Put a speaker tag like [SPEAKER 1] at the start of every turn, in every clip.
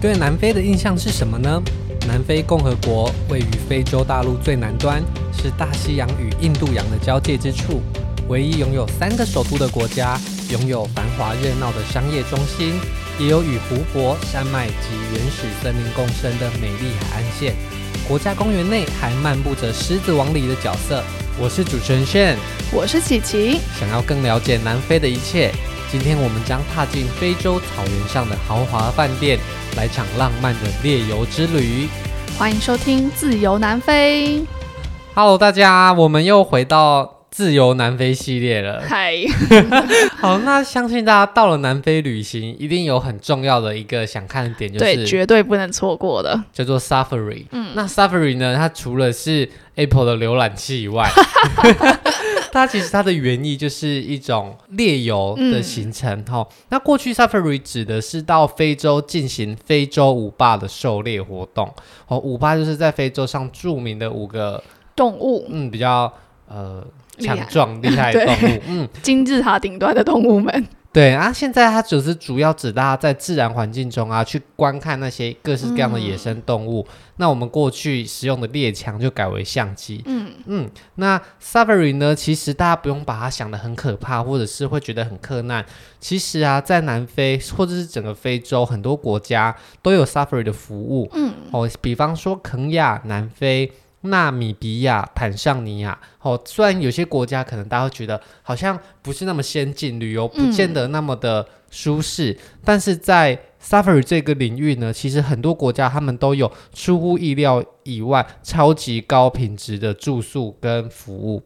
[SPEAKER 1] 对南非的印象是什么呢？南非共和国位于非洲大陆最南端，是大西洋与印度洋的交界之处，唯一拥有三个首都的国家，拥有繁华热闹的商业中心，也有与湖泊、山脉及原始森林共生的美丽海岸线。国家公园内还漫步着狮子王里的角色。我是主持人炫，
[SPEAKER 2] 我是琪琪。
[SPEAKER 1] 想要更了解南非的一切。今天我们将踏进非洲草原上的豪华饭店，来场浪漫的猎游之旅。
[SPEAKER 2] 欢迎收听《自由南非》。
[SPEAKER 1] Hello，大家，我们又回到。自由南非系列了，
[SPEAKER 2] 嗨，
[SPEAKER 1] 好，那相信大家到了南非旅行，一定有很重要的一个想看的点，就是
[SPEAKER 2] 对，绝对不能错过的，
[SPEAKER 1] 叫做 Safari。嗯，那 Safari 呢，它除了是 Apple 的浏览器以外，它其实它的原意就是一种猎游的行程。哈、嗯，那过去 Safari 指的是到非洲进行非洲五霸的狩猎活动。哦，五霸就是在非洲上著名的五个
[SPEAKER 2] 动物，
[SPEAKER 1] 嗯，比较呃。强壮厉害的动物，嗯，
[SPEAKER 2] 金字塔顶端的动物们，
[SPEAKER 1] 对啊，现在它只是主要指大家在自然环境中啊，去观看那些各式各样的野生动物。嗯、那我们过去使用的猎枪就改为相机，嗯嗯。那 Safari 呢？其实大家不用把它想得很可怕，或者是会觉得很困难。其实啊，在南非或者是整个非洲很多国家都有 Safari 的服务，嗯哦，比方说肯亚、南非。纳米比亚、坦桑尼亚，哦，虽然有些国家可能大家会觉得好像不是那么先进，旅游不见得那么的舒适，但是在 Safari 这个领域呢，其实很多国家他们都有出乎意料以外超级高品质的住宿跟服务。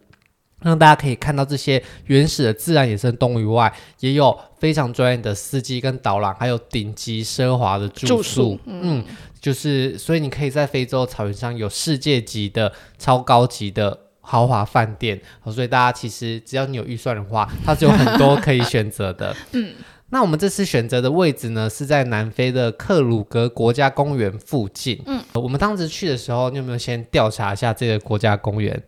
[SPEAKER 1] 让大家可以看到这些原始的自然野生动物以外，也有非常专业的司机跟导览，还有顶级奢华的住宿。住宿嗯，嗯，就是所以你可以在非洲草原上有世界级的超高级的豪华饭店。所以大家其实只要你有预算的话，它是有很多可以选择的。嗯，那我们这次选择的位置呢，是在南非的克鲁格国家公园附近。嗯，我们当时去的时候，你有没有先调查一下这个国家公园？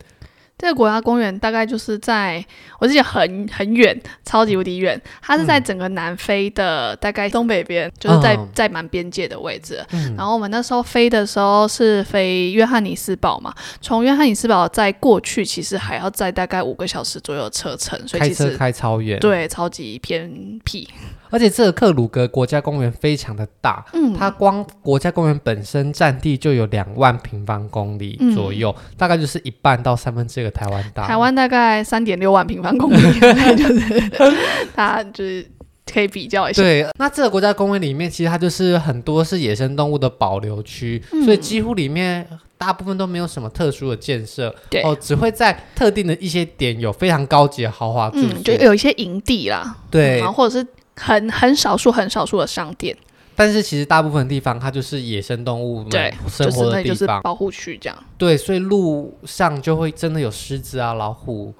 [SPEAKER 2] 这个国家公园大概就是在，我记得很很远，超级无敌远。它是在整个南非的大概东北边，嗯、就是在在蛮边界的位置。嗯、然后我们那时候飞的时候是飞约翰尼斯堡嘛，从约翰尼斯堡再过去，其实还要再大概五个小时左右的车程，所以其
[SPEAKER 1] 实开开超远，
[SPEAKER 2] 对，超级偏僻。
[SPEAKER 1] 而且这个克鲁格国家公园非常的大，嗯，它光国家公园本身占地就有两万平方公里左右，嗯、大概就是一半到三分之一个台湾大。
[SPEAKER 2] 台湾大概三点六万平方公里，就是它就是可以比较一下。
[SPEAKER 1] 对，那这个国家公园里面其实它就是很多是野生动物的保留区，嗯、所以几乎里面大部分都没有什么特殊的建设，哦，只会在特定的一些点有非常高级的豪华住宿，
[SPEAKER 2] 嗯，就有一些营地啦，对，然后或者是。很很少数很少数的商店，
[SPEAKER 1] 但是其实大部分地方它就是野生动物对生活的地方，就是
[SPEAKER 2] 保护区这样。
[SPEAKER 1] 对，所以路上就会真的有狮子啊、老虎，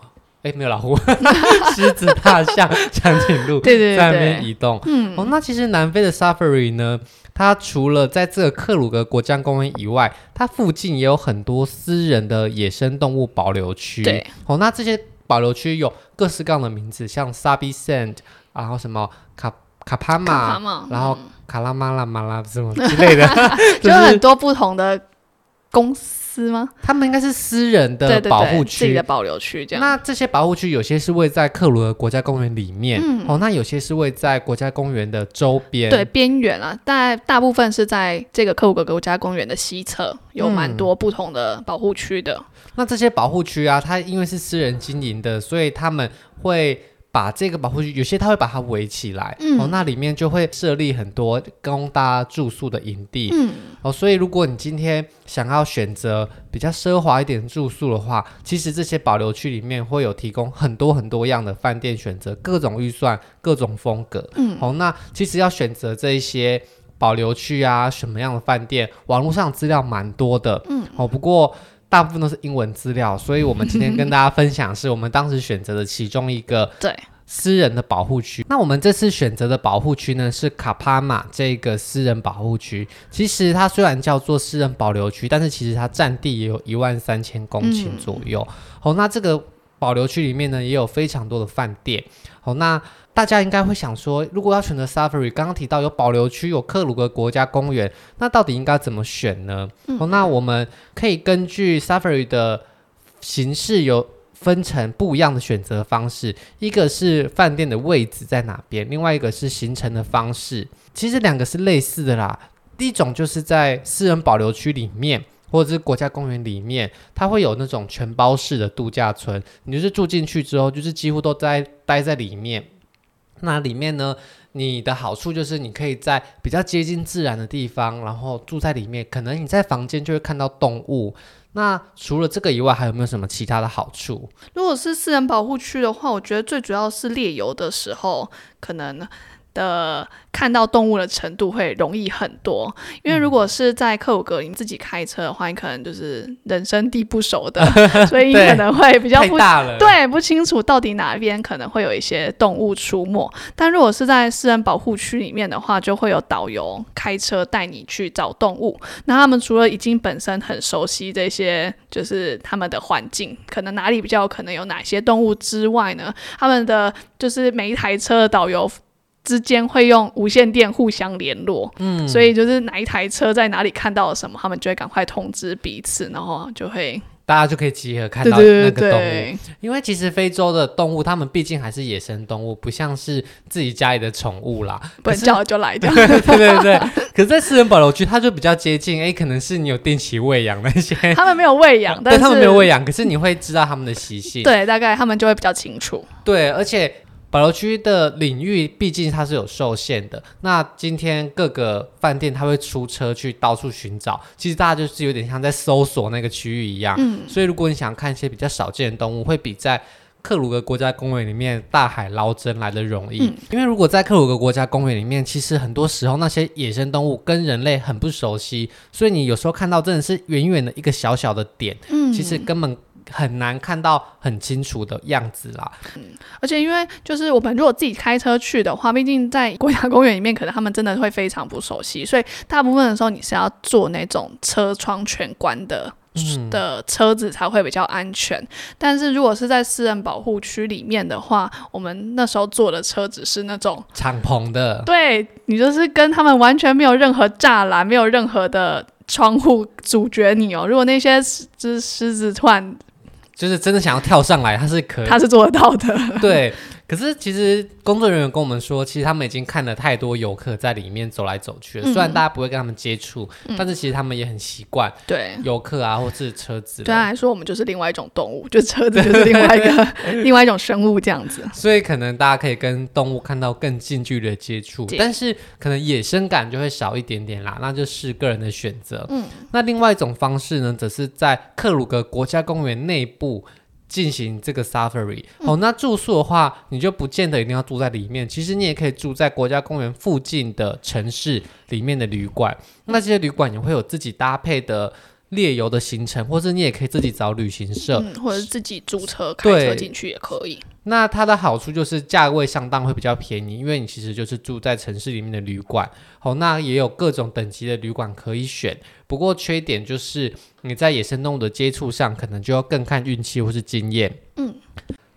[SPEAKER 1] 哎，没有老虎，狮子、大象、长颈鹿，对对对，在那边移动。嗯，哦，那其实南非的 Safari 呢，它除了在这个克鲁格国家公园以外，它附近也有很多私人的野生动物保留区。对，哦，那这些保留区有各式各样的名字，像 Sabi Sand。然后什么卡卡帕玛，然后卡拉马拉马拉什么之类的，
[SPEAKER 2] 就很多不同的公司吗？
[SPEAKER 1] 他们应该是私人的保护区，
[SPEAKER 2] 自己的保留区这样。
[SPEAKER 1] 那这些保护区有些是位在克鲁格国家公园里面，嗯、哦，那有些是位在国家公园的周边，
[SPEAKER 2] 对，边缘啊。大大部分是在这个克鲁格国家公园的西侧，有蛮多不同的保护区的。
[SPEAKER 1] 嗯、那这些保护区啊，它因为是私人经营的，所以他们会。把这个保护区，有些他会把它围起来，嗯、哦，那里面就会设立很多供大家住宿的营地，嗯，哦，所以如果你今天想要选择比较奢华一点住宿的话，其实这些保留区里面会有提供很多很多样的饭店选择，各种预算、各种风格，嗯，哦，那其实要选择这一些保留区啊，什么样的饭店，网络上资料蛮多的，嗯，哦，不过。大部分都是英文资料，所以我们今天跟大家分享是我们当时选择的其中一个 对私人的保护区。那我们这次选择的保护区呢是卡帕马这个私人保护区。其实它虽然叫做私人保留区，但是其实它占地也有一万三千公顷左右。嗯、哦，那这个。保留区里面呢，也有非常多的饭店。好，那大家应该会想说，如果要选择 Safari，刚刚提到有保留区，有克鲁格国家公园，那到底应该怎么选呢？嗯、哦，那我们可以根据 Safari 的形式有分成不一样的选择方式，一个是饭店的位置在哪边，另外一个是行程的方式。其实两个是类似的啦。第一种就是在私人保留区里面，或者是国家公园里面，它会有那种全包式的度假村。你就是住进去之后，就是几乎都在待在里面。那里面呢，你的好处就是你可以在比较接近自然的地方，然后住在里面。可能你在房间就会看到动物。那除了这个以外，还有没有什么其他的好处？
[SPEAKER 2] 如果是私人保护区的话，我觉得最主要是猎游的时候，可能。的看到动物的程度会容易很多，因为如果是在克鲁格你自己开车的话，你可能就是人生地不熟的，所以你可能会比较不对不清楚到底哪边可能会有一些动物出没。但如果是在私人保护区里面的话，就会有导游开车带你去找动物。那他们除了已经本身很熟悉这些，就是他们的环境，可能哪里比较可能有哪些动物之外呢，他们的就是每一台车的导游。之间会用无线电互相联络，嗯，所以就是哪一台车在哪里看到了什么，他们就会赶快通知彼此，然后就会
[SPEAKER 1] 大家就可以集合看到那个动物。因为其实非洲的动物，它们毕竟还是野生动物，不像是自己家里的宠物啦，
[SPEAKER 2] 不叫就来的。
[SPEAKER 1] 对对对。可是，在私人保留区，它就比较接近，哎，可能是你有定期喂养那些，
[SPEAKER 2] 他们没有喂养，但是
[SPEAKER 1] 他们没有喂养，可是你会知道他们的习性，
[SPEAKER 2] 对，大概他们就会比较清楚。
[SPEAKER 1] 对，而且。保留区的领域毕竟它是有受限的，那今天各个饭店它会出车去到处寻找，其实大家就是有点像在搜索那个区域一样。嗯，所以如果你想看一些比较少见的动物，会比在克鲁格国家公园里面大海捞针来的容易。嗯，因为如果在克鲁格国家公园里面，其实很多时候那些野生动物跟人类很不熟悉，所以你有时候看到真的是远远的一个小小的点，嗯，其实根本。很难看到很清楚的样子啦。
[SPEAKER 2] 嗯，而且因为就是我们如果自己开车去的话，毕竟在国家公园里面，可能他们真的会非常不熟悉，所以大部分的时候你是要坐那种车窗全关的、嗯、的车子才会比较安全。但是如果是在私人保护区里面的话，我们那时候坐的车子是那种
[SPEAKER 1] 敞篷的，
[SPEAKER 2] 对，你就是跟他们完全没有任何栅栏，没有任何的窗户阻绝你哦。如果那些只狮子突然
[SPEAKER 1] 就是真的想要跳上来，他是可以，
[SPEAKER 2] 他是做得到的。
[SPEAKER 1] 对，可是其实工作人员跟我们说，其实他们已经看了太多游客在里面走来走去了。嗯、虽然大家不会跟他们接触，嗯、但是其实他们也很习惯。对，游客啊，或是车子。
[SPEAKER 2] 对他来说，我们就是另外一种动物，就车子就是另外一个 另外一种生物这样子。
[SPEAKER 1] 所以可能大家可以跟动物看到更近距离的接触，但是可能野生感就会少一点点啦。那就是个人的选择。嗯，那另外一种方式呢，则是在克鲁格国家公园内部。进行这个 safari，嗯、哦，那住宿的话，你就不见得一定要住在里面，其实你也可以住在国家公园附近的城市里面的旅馆。嗯、那这些旅馆也会有自己搭配的猎游的行程，或者你也可以自己找旅行社，
[SPEAKER 2] 嗯、或者是自己租车开车进去也可以。
[SPEAKER 1] 那它的好处就是价位相当会比较便宜，因为你其实就是住在城市里面的旅馆。好、那也有各种等级的旅馆可以选。不过缺点就是你在野生动物的接触上，可能就要更看运气或是经验。嗯。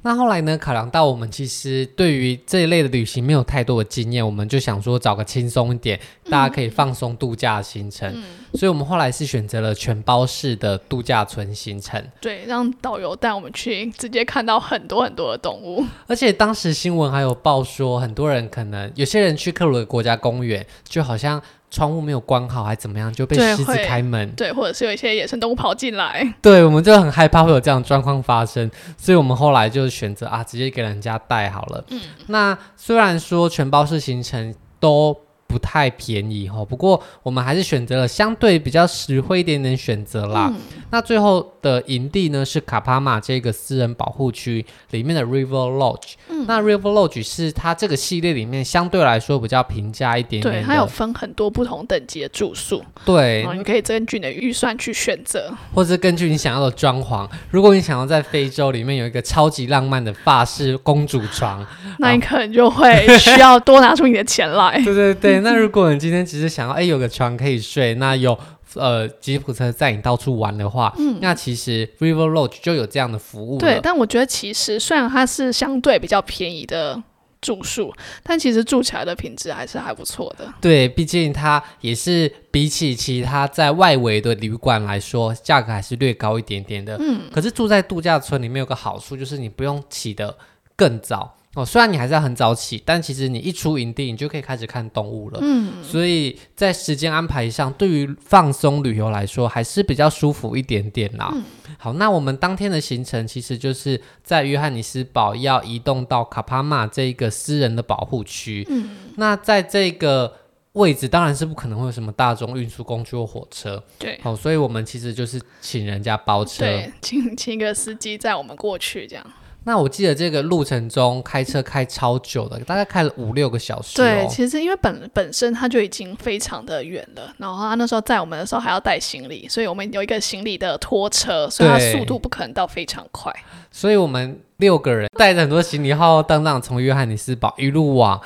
[SPEAKER 1] 那后来呢？考量到我们其实对于这一类的旅行没有太多的经验，我们就想说找个轻松一点，嗯、大家可以放松度假的行程。嗯、所以我们后来是选择了全包式的度假村行程。
[SPEAKER 2] 对，让导游带我们去，直接看到很多很多的动物。
[SPEAKER 1] 而且当时新闻还有报说，很多人可能有些人去克鲁的国家公园，就好像。窗户没有关好，还怎么样就被狮子开门？
[SPEAKER 2] 对，或者是有一些野生动物跑进来。
[SPEAKER 1] 对，我们就很害怕会有这样状况发生，所以我们后来就选择啊，直接给人家带好了。嗯，那虽然说全包式行程都不太便宜哈，不过我们还是选择了相对比较实惠一点点选择啦。嗯、那最后的营地呢，是卡帕马这个私人保护区里面的 River Lodge。嗯、那 River Lodge 是它这个系列里面相对来说比较平价一点点。
[SPEAKER 2] 对，它有分很多不同等级的住宿。
[SPEAKER 1] 对，
[SPEAKER 2] 你可以根据你的预算去选择，
[SPEAKER 1] 或是根据你想要的装潢。如果你想要在非洲里面有一个超级浪漫的法式公主床，
[SPEAKER 2] 那你可能就会需要多拿出你的钱来。
[SPEAKER 1] 对 对对。那如果你今天只是想要哎有个床可以睡，那有呃吉普车载你到处玩的话，嗯，那其实 River Lodge 就有这样的服务。
[SPEAKER 2] 对，但我觉得其实虽然它是相对比较便宜的住宿，但其实住起来的品质还是还不错的。
[SPEAKER 1] 对，毕竟它也是比起其他在外围的旅馆来说，价格还是略高一点点的。嗯，可是住在度假村里面有个好处，就是你不用起得更早。哦，虽然你还是要很早起，但其实你一出营地，你就可以开始看动物了。嗯，所以在时间安排上，对于放松旅游来说，还是比较舒服一点点啦。嗯，好，那我们当天的行程其实就是在约翰尼斯堡要移动到卡帕马这一个私人的保护区。嗯，那在这个位置当然是不可能会有什么大众运输工具或火车。
[SPEAKER 2] 对，
[SPEAKER 1] 好，所以我们其实就是请人家包车，
[SPEAKER 2] 对，请请一个司机载我们过去这样。
[SPEAKER 1] 那我记得这个路程中开车开超久的，大概开了五六个小时，哦。
[SPEAKER 2] 对，其实因为本本身它就已经非常的远了，然后他那时候载我们的时候还要带行李，所以我们有一个行李的拖车，所以它速度不可能到非常快。
[SPEAKER 1] 所以我们六个人带着很多行李浩浩荡荡从约翰尼斯堡一路往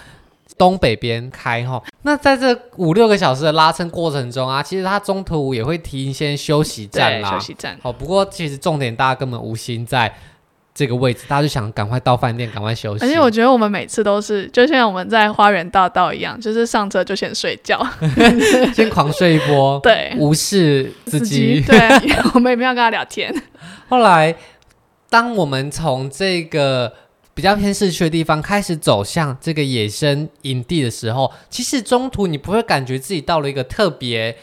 [SPEAKER 1] 东北边开哈。那在这五六个小时的拉伸过程中啊，其实它中途也会停一些休息站啦，
[SPEAKER 2] 休息站。
[SPEAKER 1] 好，不过其实重点大家根本无心在。这个位置，大家就想赶快到饭店，赶快休息。
[SPEAKER 2] 而且我觉得我们每次都是，就像我们在花园大道一样，就是上车就先睡觉，
[SPEAKER 1] 先狂睡一波，
[SPEAKER 2] 对，
[SPEAKER 1] 无视自己，
[SPEAKER 2] 对，我们也没有跟他聊天。
[SPEAKER 1] 后来，当我们从这个比较偏市区的地方开始走向这个野生营地的时候，其实中途你不会感觉自己到了一个特别。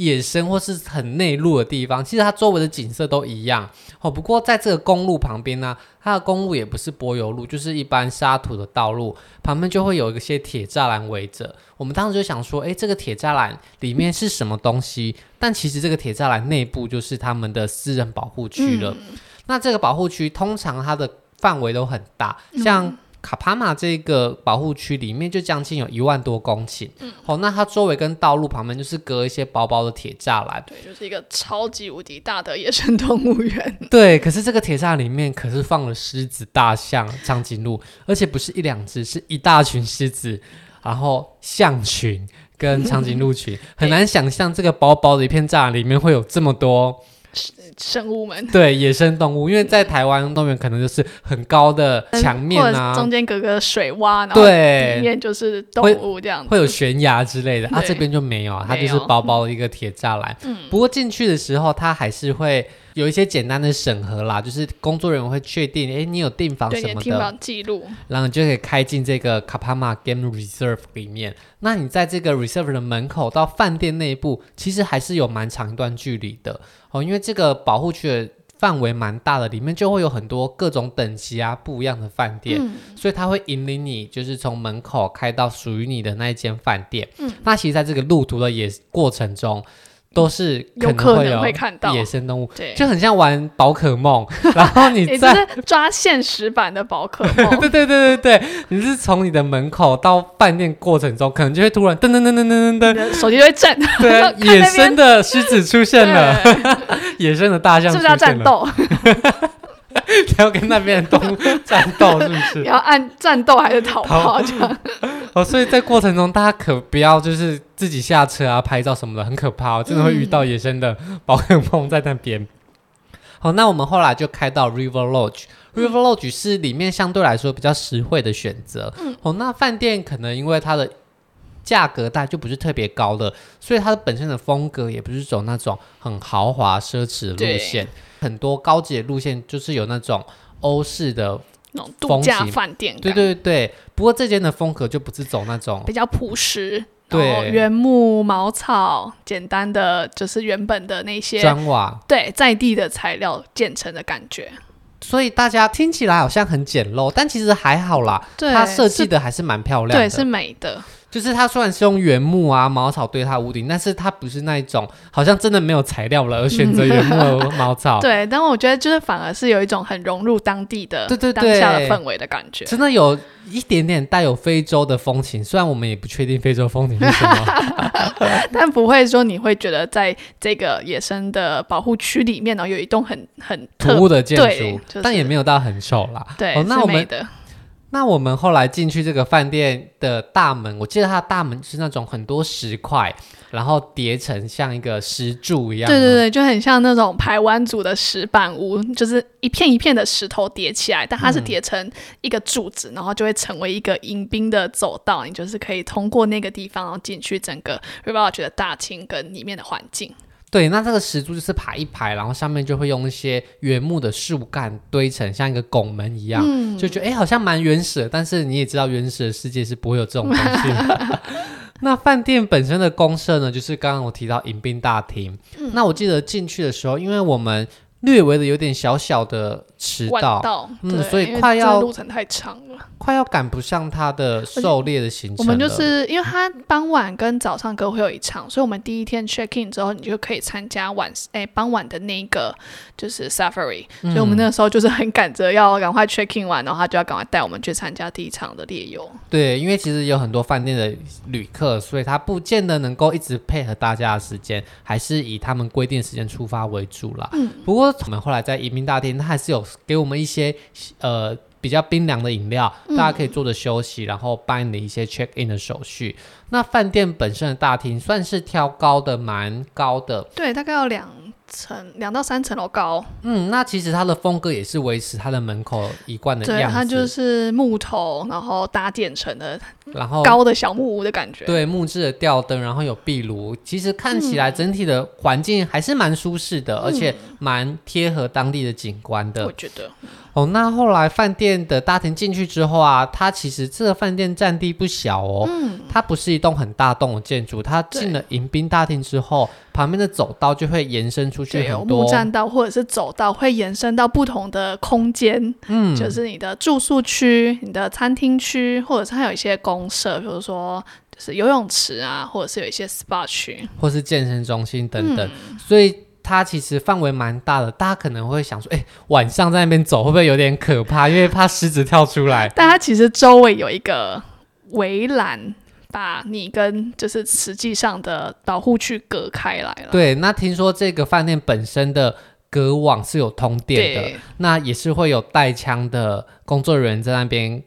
[SPEAKER 1] 野生或是很内陆的地方，其实它周围的景色都一样哦。不过在这个公路旁边呢、啊，它的公路也不是柏油路，就是一般沙土的道路，旁边就会有一些铁栅栏围着。我们当时就想说，诶，这个铁栅栏里面是什么东西？但其实这个铁栅栏内部就是他们的私人保护区了。嗯、那这个保护区通常它的范围都很大，像。嗯卡帕马这个保护区里面就将近有一万多公顷，嗯，好，那它周围跟道路旁边就是隔一些薄薄的铁栅栏，
[SPEAKER 2] 对，就是一个超级无敌大的野生动物园。
[SPEAKER 1] 对，可是这个铁栅里面可是放了狮子、大象、长颈鹿，而且不是一两只，是一大群狮子，然后象群跟长颈鹿群，很难想象这个薄薄的一片栅栏里面会有这么多。
[SPEAKER 2] 生物们
[SPEAKER 1] 对野生动物，因为在台湾动物园可能就是很高的墙面啊，
[SPEAKER 2] 中间隔个水洼，然后里面就是动物这样子，
[SPEAKER 1] 会，会有悬崖之类的啊。这边就没有啊，它就是薄薄的一个铁栅栏。嗯，不过进去的时候，它还是会有一些简单的审核啦，就是工作人员会确定，哎，你有订房什么的，记录，然后你就可以开进这个卡帕马 Game Reserve 里面。那你在这个 Reserve 的门口到饭店内部，其实还是有蛮长一段距离的。哦，因为这个保护区的范围蛮大的，里面就会有很多各种等级啊不一样的饭店，嗯、所以它会引领你，就是从门口开到属于你的那一间饭店。嗯，那其实在这个路途的也过程中。都是可能会看到。野生动物，对，就很像玩宝可梦，然后你在
[SPEAKER 2] 抓现实版的宝可梦，
[SPEAKER 1] 对 对对对对，你是从你的门口到饭店过程中，可能就会突然噔噔噔噔噔噔。噔，
[SPEAKER 2] 手机就会震，
[SPEAKER 1] 对，野生的狮子出现了，野生的大象是不是要战斗？你 要跟那边的动物战斗，是不是？
[SPEAKER 2] 你要按战斗还是逃跑这样？
[SPEAKER 1] 哦，所以在过程中，大家可不要就是自己下车啊、拍照什么的，很可怕哦，真的会遇到野生的宝可梦在那边。好，那我们后来就开到 River Lodge，嗯。River Lodge 是里面相对来说比较实惠的选择。嗯。哦，那饭店可能因为它的价格大，就不是特别高的，所以它的本身的风格也不是走那种很豪华奢侈的路线。很多高级的路线就是有那种欧式的。
[SPEAKER 2] 那种度假饭店，
[SPEAKER 1] 对对对。不过这间的风格就不是走那种
[SPEAKER 2] 比较朴实，对，原木、茅草，简单的就是原本的那些
[SPEAKER 1] 砖瓦，
[SPEAKER 2] 对，在地的材料建成的感觉。
[SPEAKER 1] 所以大家听起来好像很简陋，但其实还好啦。对，它设计的还是蛮漂亮的，
[SPEAKER 2] 对，是美的。
[SPEAKER 1] 就是它虽然是用原木啊、茅草堆它屋顶，但是它不是那一种好像真的没有材料了而选择原木和茅草。
[SPEAKER 2] 对，但我觉得就是反而是有一种很融入当地的、对对对，当下的氛围的感觉，
[SPEAKER 1] 真的有一点点带有非洲的风情。虽然我们也不确定非洲风情是什么，
[SPEAKER 2] 但不会说你会觉得在这个野生的保护区里面呢，有一栋很很
[SPEAKER 1] 突兀的建筑，就是，但也没有到很丑啦。
[SPEAKER 2] 对，哦，那我们的。
[SPEAKER 1] 那我们后来进去这个饭店的大门，我记得它的大门是那种很多石块，然后叠成像一个石柱一样。
[SPEAKER 2] 对对对，就很像那种排湾族的石板屋，就是一片一片的石头叠起来，但它是叠成一个柱子，嗯、然后就会成为一个迎宾的走道，你就是可以通过那个地方，然后进去整个 River Lodge 的大厅跟里面的环境。
[SPEAKER 1] 对，那这个石柱就是排一排，然后上面就会用一些原木的树干堆成像一个拱门一样，嗯、就觉得哎，好像蛮原始的。但是你也知道，原始的世界是不会有这种东西的。那饭店本身的公社呢，就是刚刚我提到迎宾大厅。嗯、那我记得进去的时候，因为我们略微的有点小小的迟到，
[SPEAKER 2] 道
[SPEAKER 1] 嗯，所以快要
[SPEAKER 2] 路程太长了。
[SPEAKER 1] 快要赶不上他的狩猎的行程。
[SPEAKER 2] 我们就是因为他傍晚跟早上各会有一场，所以我们第一天 check in 之后，你就可以参加晚哎傍晚的那个就是 safari。嗯、所以我们那个时候就是很赶着要赶快 check in 完，然后他就要赶快带我们去参加第一场的猎游。
[SPEAKER 1] 对，因为其实有很多饭店的旅客，所以他不见得能够一直配合大家的时间，还是以他们规定时间出发为主啦。嗯。不过我们后来在迎宾大厅，他还是有给我们一些呃。比较冰凉的饮料，大家可以坐着休息，嗯、然后办理一些 check in 的手续。那饭店本身的大厅算是挑高的，蛮高的，
[SPEAKER 2] 对，大概要两层，两到三层楼高。
[SPEAKER 1] 嗯，那其实它的风格也是维持它的门口一贯的样子，对，
[SPEAKER 2] 它就是木头，然后搭建成的，然后高的小木屋的感觉。
[SPEAKER 1] 对，木质的吊灯，然后有壁炉，其实看起来整体的环境还是蛮舒适的，嗯、而且蛮贴合当地的景观的。
[SPEAKER 2] 我觉得。
[SPEAKER 1] 哦，那后来饭店的大厅进去之后啊，它其实这个饭店占地不小哦。嗯。它不是一栋很大栋的建筑，它进了迎宾大厅之后，对旁边的走道就会延伸出去很多。
[SPEAKER 2] 木栈道或者是走道会延伸到不同的空间。嗯。就是你的住宿区、你的餐厅区，或者是它有一些公社，比如说就是游泳池啊，或者是有一些 SPA 区，
[SPEAKER 1] 或是健身中心等等。嗯、所以。它其实范围蛮大的，大家可能会想说，哎，晚上在那边走会不会有点可怕？因为怕狮子跳出来。
[SPEAKER 2] 但它其实周围有一个围栏，把你跟就是实际上的保护区隔开来了。
[SPEAKER 1] 对，那听说这个饭店本身的隔网是有通电的，那也是会有带枪的工作人员在那边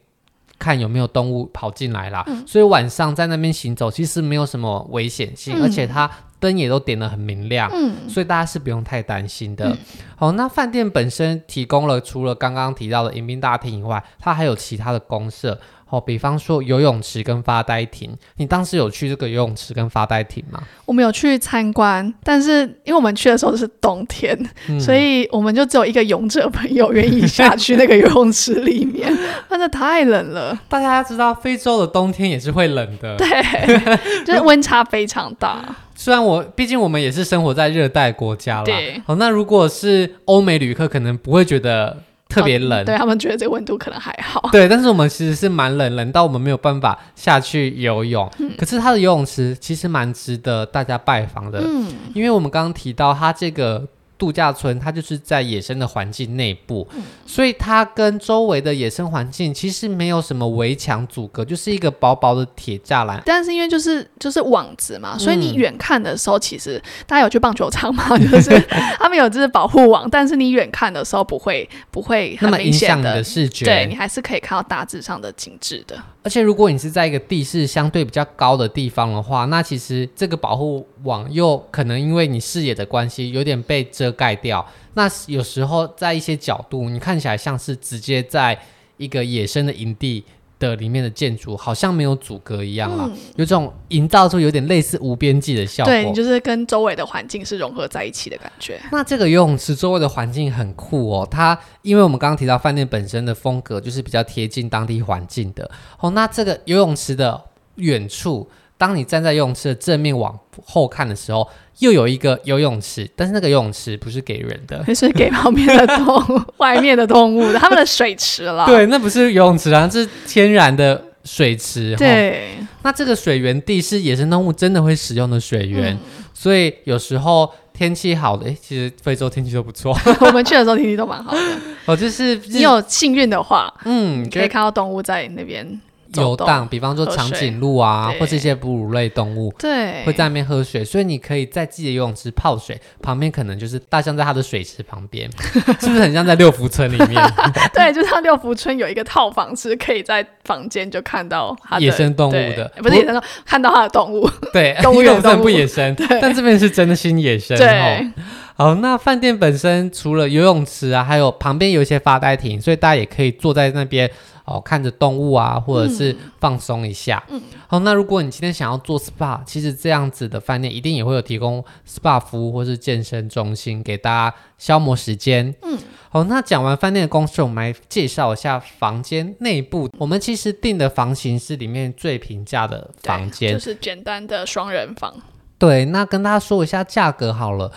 [SPEAKER 1] 看有没有动物跑进来啦。嗯、所以晚上在那边行走其实没有什么危险性，嗯、而且它。灯也都点得很明亮，嗯，所以大家是不用太担心的。嗯、好，那饭店本身提供了除了刚刚提到的迎宾大厅以外，它还有其他的公设。哦，比方说游泳池跟发呆亭，你当时有去这个游泳池跟发呆亭吗？
[SPEAKER 2] 我们有去参观，但是因为我们去的时候是冬天，嗯、所以我们就只有一个勇者朋友愿意下去那个游泳池里面，真的太冷了。
[SPEAKER 1] 大家知道非洲的冬天也是会冷的，
[SPEAKER 2] 对，就是温差非常大。
[SPEAKER 1] 虽然我毕竟我们也是生活在热带国家啦，
[SPEAKER 2] 对。
[SPEAKER 1] 好，那如果是欧美旅客，可能不会觉得。特别冷，
[SPEAKER 2] 哦，对他们觉得这个温度可能还好。
[SPEAKER 1] 对，但是我们其实是蛮冷，冷到我们没有办法下去游泳。嗯、可是它的游泳池其实蛮值得大家拜访的，嗯，因为我们刚刚提到它这个。度假村它就是在野生的环境内部，嗯、所以它跟周围的野生环境其实没有什么围墙阻隔，就是一个薄薄的铁栅栏。
[SPEAKER 2] 但是因为就是就是网子嘛，所以你远看的时候，其实、嗯、大家有去棒球场吗？就是他们有就是保护网，但是你远看的时候不会不会很明显的，
[SPEAKER 1] 的视觉，
[SPEAKER 2] 对，你还是可以看到大致上的景致的。
[SPEAKER 1] 而且如果你是在一个地势相对比较高的地方的话，那其实这个保护网又可能因为你视野的关系有点被遮盖掉。那有时候在一些角度，你看起来像是直接在一个野生的营地的里面的建筑，好像没有阻隔一样啊，嗯、有这种营造出有点类似无边际的效果。
[SPEAKER 2] 对，你就是跟周围的环境是融合在一起的感觉。
[SPEAKER 1] 那这个游泳池周围的环境很酷哦，它因为我们刚刚提到饭店本身的风格就是比较贴近当地环境的哦。那这个游泳池的远处，当你站在游泳池的正面往后看的时候，又有一个游泳池，但是那个游泳池不是给人的，
[SPEAKER 2] 是给旁边的动物、外面的动物的，他们的水池了。
[SPEAKER 1] 对，那不是游泳池啊，这是天然的水池。
[SPEAKER 2] 对，
[SPEAKER 1] 那这个水源地是野生动物真的会使用的水源，嗯、所以有时候天气好的，诶，其实非洲天气都不错。
[SPEAKER 2] 我们去的时候天气都蛮好的。
[SPEAKER 1] 哦，就是
[SPEAKER 2] 你有幸运的话，嗯，可以看到动物在那边。
[SPEAKER 1] 游荡，比方说长颈鹿啊，或是一些哺乳类动物，
[SPEAKER 2] 对，
[SPEAKER 1] 会在那边喝水。所以你可以在自己的游泳池泡水，旁边可能就是大象在它的水池旁边，是不是很像在六福村里面？
[SPEAKER 2] 对，就像六福村有一个套房，是可以在房间就看到
[SPEAKER 1] 野生动物的，
[SPEAKER 2] 不是野生动物，看到它的动物。
[SPEAKER 1] 对，
[SPEAKER 2] 动物
[SPEAKER 1] 园不野生，但这边是真的新野生。
[SPEAKER 2] 对。
[SPEAKER 1] 好，那饭店本身除了游泳池啊，还有旁边有一些发呆亭，所以大家也可以坐在那边哦，看着动物啊，或者是放松一下。嗯，好，那如果你今天想要做 SPA，其实这样子的饭店一定也会有提供 SPA 服务或是健身中心给大家消磨时间。嗯，好，那讲完饭店的公司，我们来介绍一下房间内部。我们其实订的房型是里面最平价的房间，
[SPEAKER 2] 就是简单的双人房。
[SPEAKER 1] 对，那跟大家说一下价格好了。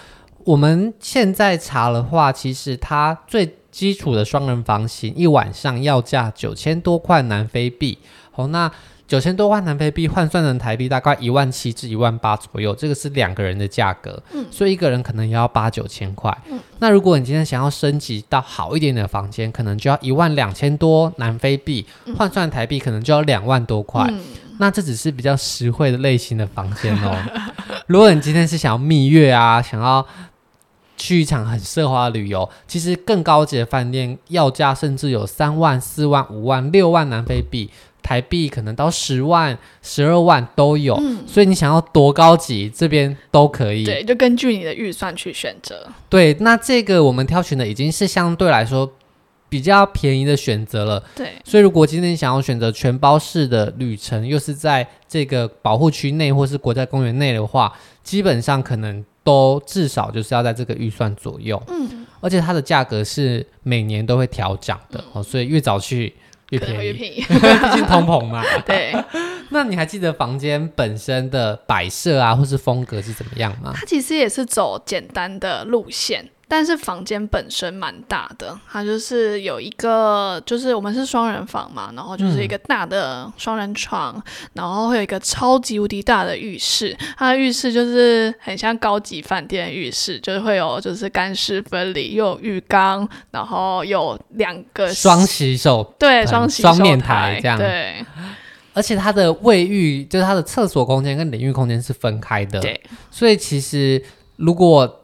[SPEAKER 1] 我们现在查的话，其实它最基础的双人房型一晚上要价九千多块南非币。好，那九千多块南非币换算成台币大概一万七至一万八左右，这个是两个人的价格。嗯，所以一个人可能也要八九千块。嗯，那如果你今天想要升级到好一点的房间，可能就要一万两千多南非币，换算台币可能就要两万多块。嗯，那这只是比较实惠的类型的房间哦。如果你今天是想要蜜月啊，想要去一场很奢华的旅游，其实更高级的饭店要价甚至有三万、四万、五万、六万南非币，台币可能到十万、十二万都有。嗯，所以你想要多高级，这边都可以。
[SPEAKER 2] 对，就根据你的预算去选择。
[SPEAKER 1] 对，那这个我们挑选的已经是相对来说比较便宜的选择了。
[SPEAKER 2] 对，
[SPEAKER 1] 所以如果今天你想要选择全包式的旅程，又是在这个保护区内或是国家公园内的话，基本上可能。都至少就是要在这个预算左右，嗯，而且它的价格是每年都会调涨的，嗯，哦，所以越早去越便宜，越便宜，毕竟通膨嘛。
[SPEAKER 2] 对，
[SPEAKER 1] 那你还记得房间本身的摆设啊，或是风格是怎么样吗？
[SPEAKER 2] 它其实也是走简单的路线。但是房间本身蛮大的，它就是有一个，就是我们是双人房嘛，然后就是一个大的双人床，嗯、然后会有一个超级无敌大的浴室，它的浴室就是很像高级饭店浴室，就是会有就是干湿分离，又有浴缸，然后有两个
[SPEAKER 1] 双洗手，
[SPEAKER 2] 对，双洗手
[SPEAKER 1] 双面台这样，
[SPEAKER 2] 对，
[SPEAKER 1] 而且它的卫浴就是它的厕所空间跟淋浴空间是分开的，
[SPEAKER 2] 对，
[SPEAKER 1] 所以其实如果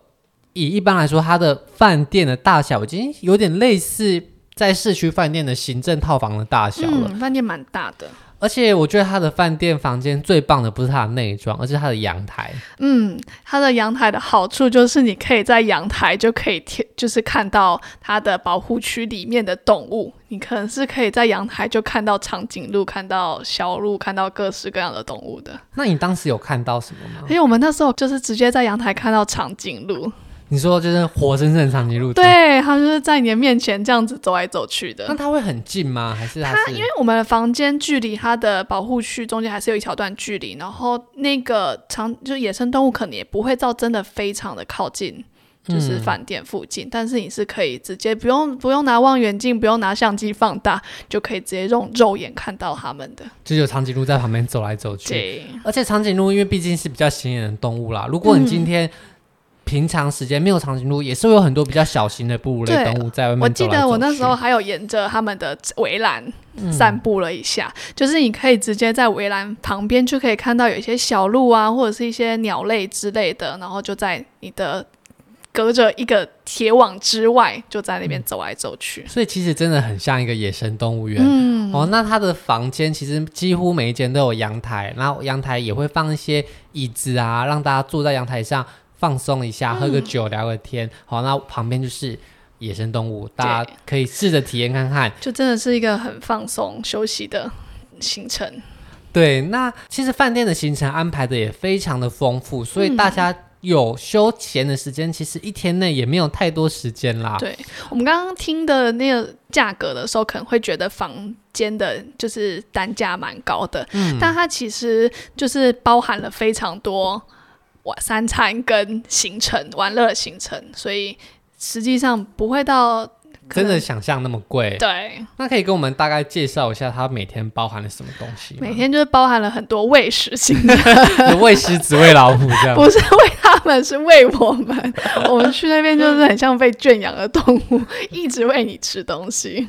[SPEAKER 1] 以一般来说，它的饭店的大小已经有点类似在市区饭店的行政套房的大小了。
[SPEAKER 2] 嗯，饭店蛮大的，
[SPEAKER 1] 而且我觉得它的饭店房间最棒的不是它的内装，而是它的阳台。
[SPEAKER 2] 嗯，它的阳台的好处就是你可以在阳台就可以贴，就是看到它的保护区里面的动物。你可能是可以在阳台就看到长颈鹿、看到小鹿、看到各式各样的动物的。
[SPEAKER 1] 那你当时有看到什么吗？
[SPEAKER 2] 因为我们那时候就是直接在阳台看到长颈鹿。
[SPEAKER 1] 你说就是活生生的长颈鹿，
[SPEAKER 2] 对，它就是在你的面前这样子走来走去的。
[SPEAKER 1] 那它会很近吗？还是它，
[SPEAKER 2] 因为我们的房间距离它的保护区中间还是有一小段距离，然后那个长就是野生动物可能也不会到真的非常的靠近，就是饭店附近。嗯、但是你是可以直接不用不用拿望远镜，不用拿相机放大，就可以直接用肉眼看到它们的。
[SPEAKER 1] 就有长颈鹿在旁边走来走去。
[SPEAKER 2] 对，
[SPEAKER 1] 而且长颈鹿因为毕竟是比较显眼的动物啦，如果你今天、嗯。平常时间没有长颈鹿，也是会有很多比较小型的哺乳类动物在外面走来走去。我
[SPEAKER 2] 记得我那时候还有沿着他们的围栏散步了一下，嗯，就是你可以直接在围栏旁边就可以看到有一些小鹿啊，或者是一些鸟类之类的，然后就在你的隔着一个铁网之外，就在那边走来走去，嗯。所
[SPEAKER 1] 以其实真的很像一个野生动物园。嗯，哦，那它的房间其实几乎每一间都有阳台，然后阳台也会放一些椅子啊，让大家坐在阳台上。放松一下，喝个酒，聊个天。嗯、好，那旁边就是野生动物，大家可以试着体验看看。
[SPEAKER 2] 就真的是一个很放松休息的行程。
[SPEAKER 1] 对，那其实饭店的行程安排的也非常的丰富，所以大家有休闲的时间，嗯，其实一天内也没有太多时间啦。
[SPEAKER 2] 对，我们刚刚听的那个价格的时候，可能会觉得房间的就是单价蛮高的，嗯，但它其实就是包含了非常多。晚三餐跟行程玩乐行程，所以实际上不会到
[SPEAKER 1] 真的想象那么贵。
[SPEAKER 2] 对，
[SPEAKER 1] 那可以跟我们大概介绍一下，它每天包含了什么东西？
[SPEAKER 2] 每天就是包含了很多喂食行程，
[SPEAKER 1] 喂狮子、喂老虎这样。
[SPEAKER 2] 不是喂他们，是喂我们。我们去那边就是很像被圈养的动物，一直喂你吃东西。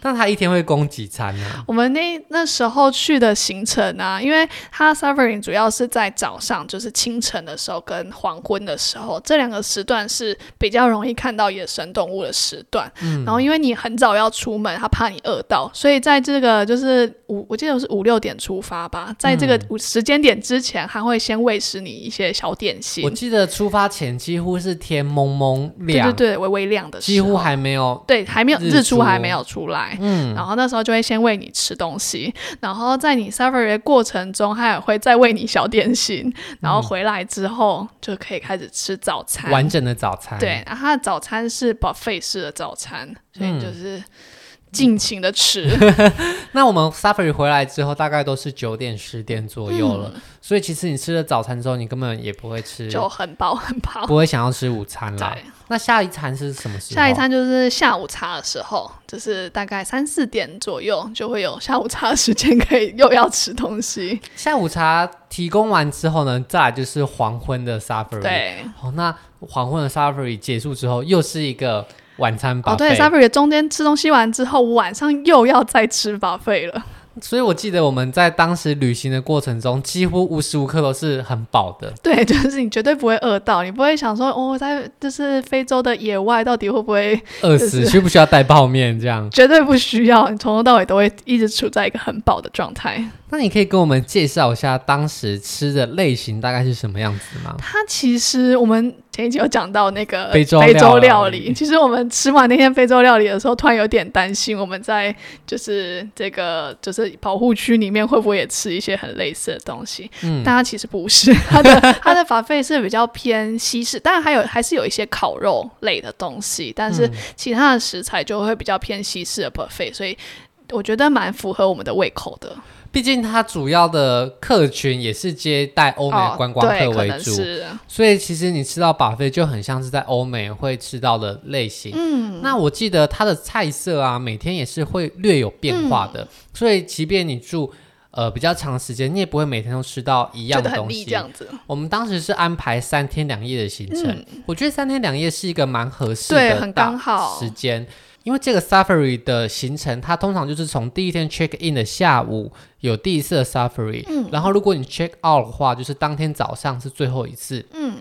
[SPEAKER 1] 但他一天会供几餐呢？
[SPEAKER 2] 我们那那时候去的行程啊，因为他 suffering 主要是在早上，就是清晨的时候跟黄昏的时候，这两个时段是比较容易看到野生动物的时段。嗯，然后因为你很早要出门，他怕你饿到，所以在这个就是五，我记得是五六点出发吧，在这个时间点之前，还会先喂食你一些小点心。
[SPEAKER 1] 我记得出发前几乎是天蒙蒙亮，
[SPEAKER 2] 对对对，微微亮的时候，
[SPEAKER 1] 几乎还没有，
[SPEAKER 2] 对，还没有日出还没有出来。嗯，然后那时候就会先喂你吃东西，然后在你 safari 的过程中，他也会再喂你小点心，然后回来之后就可以开始吃早餐，
[SPEAKER 1] 完整的早餐。
[SPEAKER 2] 对，然后他的早餐是 buffet 式的早餐，所以就是尽情的吃。
[SPEAKER 1] 嗯、那我们 safari 回来之后，大概都是九点十点左右了。嗯所以其实你吃了早餐之后，你根本也不会吃，
[SPEAKER 2] 就很饱 很饱，
[SPEAKER 1] 不会想要吃午餐了。对，那下一餐是什么时候？
[SPEAKER 2] 下一餐就是下午茶的时候，就是大概三四点左右就会有下午茶的时间，可以又要吃东西。
[SPEAKER 1] 下午茶提供完之后呢，再来就是黄昏的 safari。
[SPEAKER 2] 对，
[SPEAKER 1] 好，那黄昏的 safari 结束之后，又是一个晚餐。
[SPEAKER 2] 哦，对，safari 中间吃东西完之后，晚上又要再吃 buffet 了。
[SPEAKER 1] 所以，我记得我们在当时旅行的过程中，几乎无时无刻都是很饱的。
[SPEAKER 2] 对，就是你绝对不会饿到，你不会想说，哦，在就是非洲的野外，到底会不会
[SPEAKER 1] 饿死？需不需要带泡面？这样
[SPEAKER 2] 绝对不需要，你从头到尾都会一直处在一个很饱的状态。
[SPEAKER 1] 那你可以跟我们介绍一下当时吃的类型大概是什么样子吗？
[SPEAKER 2] 它其实我们前一集有讲到那个非洲非洲料理。其实我们吃完那天非洲料理的时候，突然有点担心，我们在就是这个就是保护区里面会不会也吃一些很类似的东西？嗯，但它其实不是，它的 它的 buffet 是比较偏西式，当然还有还是有一些烤肉类的东西，但是其他的食材就会比较偏西式的 buffet，所以我觉得蛮符合我们的胃口的。
[SPEAKER 1] 毕竟它主要的客群也是接待欧美观光客为主，哦、所以其实你吃到 buffet 就很像是在欧美会吃到的类型。嗯，那我记得它的菜色啊，每天也是会略有变化的，嗯、所以即便你住呃比较长时间，你也不会每天都吃到一样的东西。这样子，我们当时是安排三天两夜的行程，嗯、我觉得三天两夜是一个蛮合适的，对，很刚好时间。因为这个 Safari 的行程，它通常就是从第一天 check in 的下午有第一次的 Safari，嗯，然后如果你 check out 的话，就是当天早上是最后一次，嗯，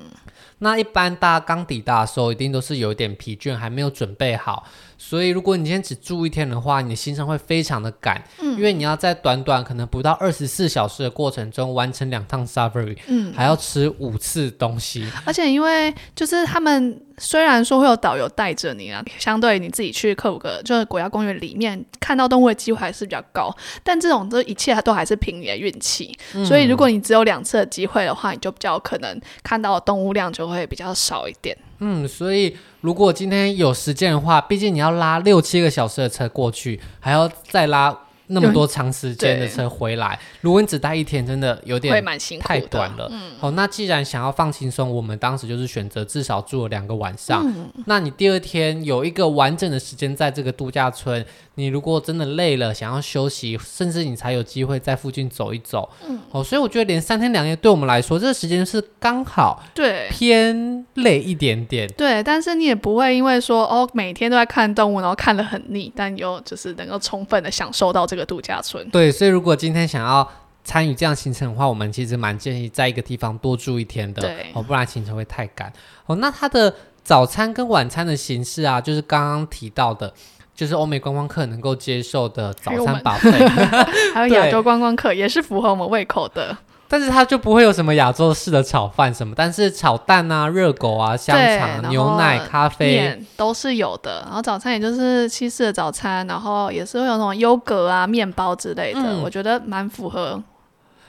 [SPEAKER 1] 那一般大家刚抵达的时候，一定都是有点疲倦，还没有准备好。所以，如果你今天只住一天的话，你的行程会非常的赶，嗯，因为你要在短短可能不到二十四小时的过程中完成两趟 Safari，嗯，还要吃五次东西，
[SPEAKER 2] 而且因为就是他们虽然说会有导游带着你啊，相对于你自己去克鲁格就是国家公园里面看到动物的机会还是比较高，但这种这一切它都还是凭你的运气，嗯，所以如果你只有两次的机会的话，你就比较可能看到的动物量就会比较少一点。
[SPEAKER 1] 嗯，所以如果今天有时间的话，毕竟你要拉六七个小时的车过去，还要再拉那么多长时间的车回来，如果你只待一天，真的有点太短了。嗯，好，那既然想要放轻松，我们当时就是选择至少住了两个晚上。嗯，那你第二天有一个完整的时间在这个度假村。你如果真的累了，想要休息，甚至你才有机会在附近走一走。嗯，哦，所以我觉得连三天两夜对我们来说，这个时间是刚好，对，偏累一点点。
[SPEAKER 2] 对，但是你也不会因为说哦，每天都在看动物，然后看得很腻，但又就是能够充分的享受到这个度假村。
[SPEAKER 1] 对，所以如果今天想要参与这样行程的话，我们其实蛮建议在一个地方多住一天的，哦，不然行程会太赶。哦，那它的早餐跟晚餐的形式啊，就是刚刚提到的。就是欧美观光客能够接受的早餐 buffet，
[SPEAKER 2] 还有 亚洲观光客也是符合我们胃口的。
[SPEAKER 1] 但是它就不会有什么亚洲式的炒饭什么，但是炒蛋啊、热狗啊、香肠、牛奶、咖啡
[SPEAKER 2] 都是有的。然后早餐也就是西式的早餐，然后也是会有那种优格啊、面包之类的，嗯、我觉得蛮符合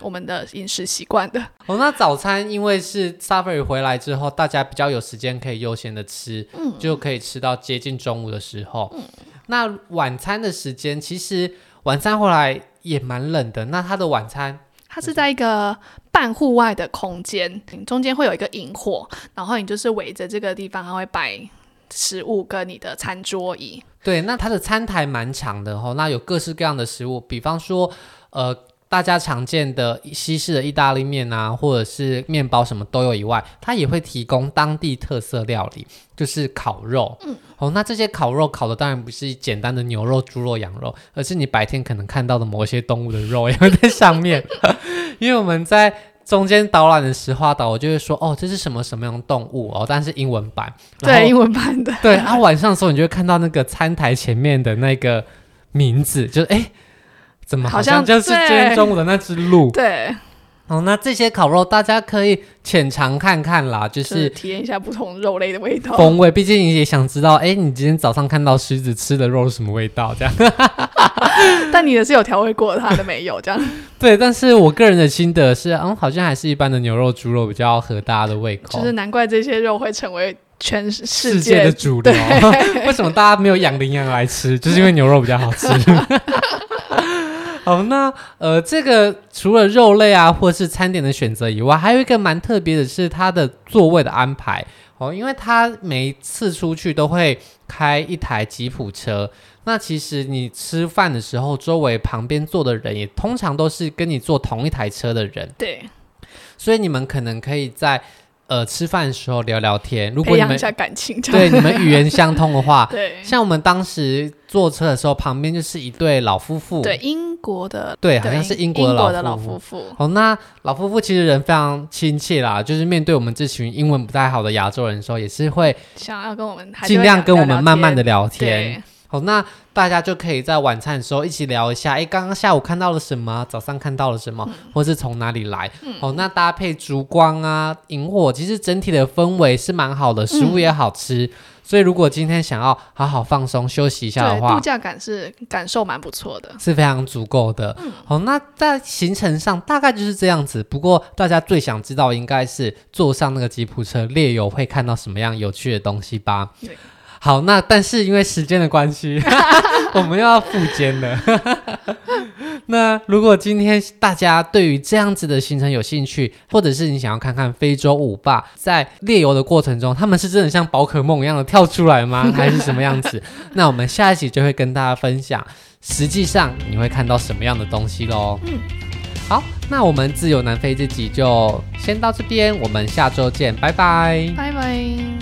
[SPEAKER 2] 我们的饮食习惯的。
[SPEAKER 1] 哦，那早餐因为是 Safari 回来之后，大家比较有时间可以悠闲的吃，嗯、就可以吃到接近中午的时候。嗯那晚餐的时间，其实晚餐回来也蛮冷的。那他的晚餐，
[SPEAKER 2] 它是在一个半户外的空间，中间会有一个引火，然后你就是围着这个地方，它会摆食物跟你的餐桌椅。
[SPEAKER 1] 对，那它的餐台蛮长的哦，那有各式各样的食物，比方说，呃。大家常见的西式的意大利面啊，或者是面包什么都有以外，它也会提供当地特色料理，就是烤肉。嗯，哦，那这些烤肉烤的当然不是简单的牛肉、猪肉、羊肉，而是你白天可能看到的某些动物的肉也会在上面。因为我们在中间导览的石化岛，我就会说：“哦，这是什么什么样的动物哦？”但是英文版，
[SPEAKER 2] 对，英文版的。
[SPEAKER 1] 对，然后晚上的时候，你就会看到那个餐台前面的那个名字，就是哎。诶怎么好像就是今天中午的那只鹿？
[SPEAKER 2] 对，
[SPEAKER 1] 哦，那这些烤肉大家可以浅尝看看啦，就是，
[SPEAKER 2] 就是体验一下不同肉类的味道
[SPEAKER 1] 风味。毕竟你也想知道，哎，你今天早上看到狮子吃的肉是什么味道？这样，
[SPEAKER 2] 但你的是有调味过的，它的没有这样。
[SPEAKER 1] 对，但是我个人的心得是，嗯，好像还是一般的牛肉、猪肉比较合大家的胃口。
[SPEAKER 2] 就是难怪这些肉会成为全世界，
[SPEAKER 1] 世界的主流。为什么大家没有养羚羊来吃？就是因为牛肉比较好吃。好，那呃，这个除了肉类啊，或是餐点的选择以外，还有一个蛮特别的是它的座位的安排哦，因为它每一次出去都会开一台吉普车，那其实你吃饭的时候，周围旁边坐的人也通常都是跟你坐同一台车的人，
[SPEAKER 2] 对，
[SPEAKER 1] 所以你们可能可以在。呃，吃饭的时候聊聊天，如果你们
[SPEAKER 2] 培养一下感情，
[SPEAKER 1] 对你们语言相通的话，
[SPEAKER 2] 对，
[SPEAKER 1] 像我们当时坐车的时候，旁边就是一对老夫妇，
[SPEAKER 2] 对，英国的，
[SPEAKER 1] 对，好像是英国的老夫
[SPEAKER 2] 妇。
[SPEAKER 1] 哦，那老夫妇其实人非常亲切啦，就是面对我们这群英文不太好的亚洲人的时候，也是会
[SPEAKER 2] 想要跟我们
[SPEAKER 1] 尽量跟我们慢慢的聊天。好，那大家就可以在晚餐的时候一起聊一下，哎，刚刚下午看到了什么？早上看到了什么？嗯、或是从哪里来？嗯、哦，那搭配烛光啊，萤火，其实整体的氛围是蛮好的，食物也好吃。嗯、所以如果今天想要好好放松休息一下的话，
[SPEAKER 2] 度假感是感受蛮不错的，
[SPEAKER 1] 是非常足够的。嗯、好，那在行程上大概就是这样子。不过大家最想知道应该是坐上那个吉普车猎游会看到什么样有趣的东西吧？对好，那但是因为时间的关系，我们又要复健了。那如果今天大家对于这样子的行程有兴趣，或者是你想要看看非洲舞霸在猎游的过程中，他们是真的像宝可梦一样的跳出来吗？还是什么样子？那我们下一集就会跟大家分享，实际上你会看到什么样的东西喽。嗯，好，那我们自由南非这集就先到这边，我们下周见，拜拜，
[SPEAKER 2] 拜拜。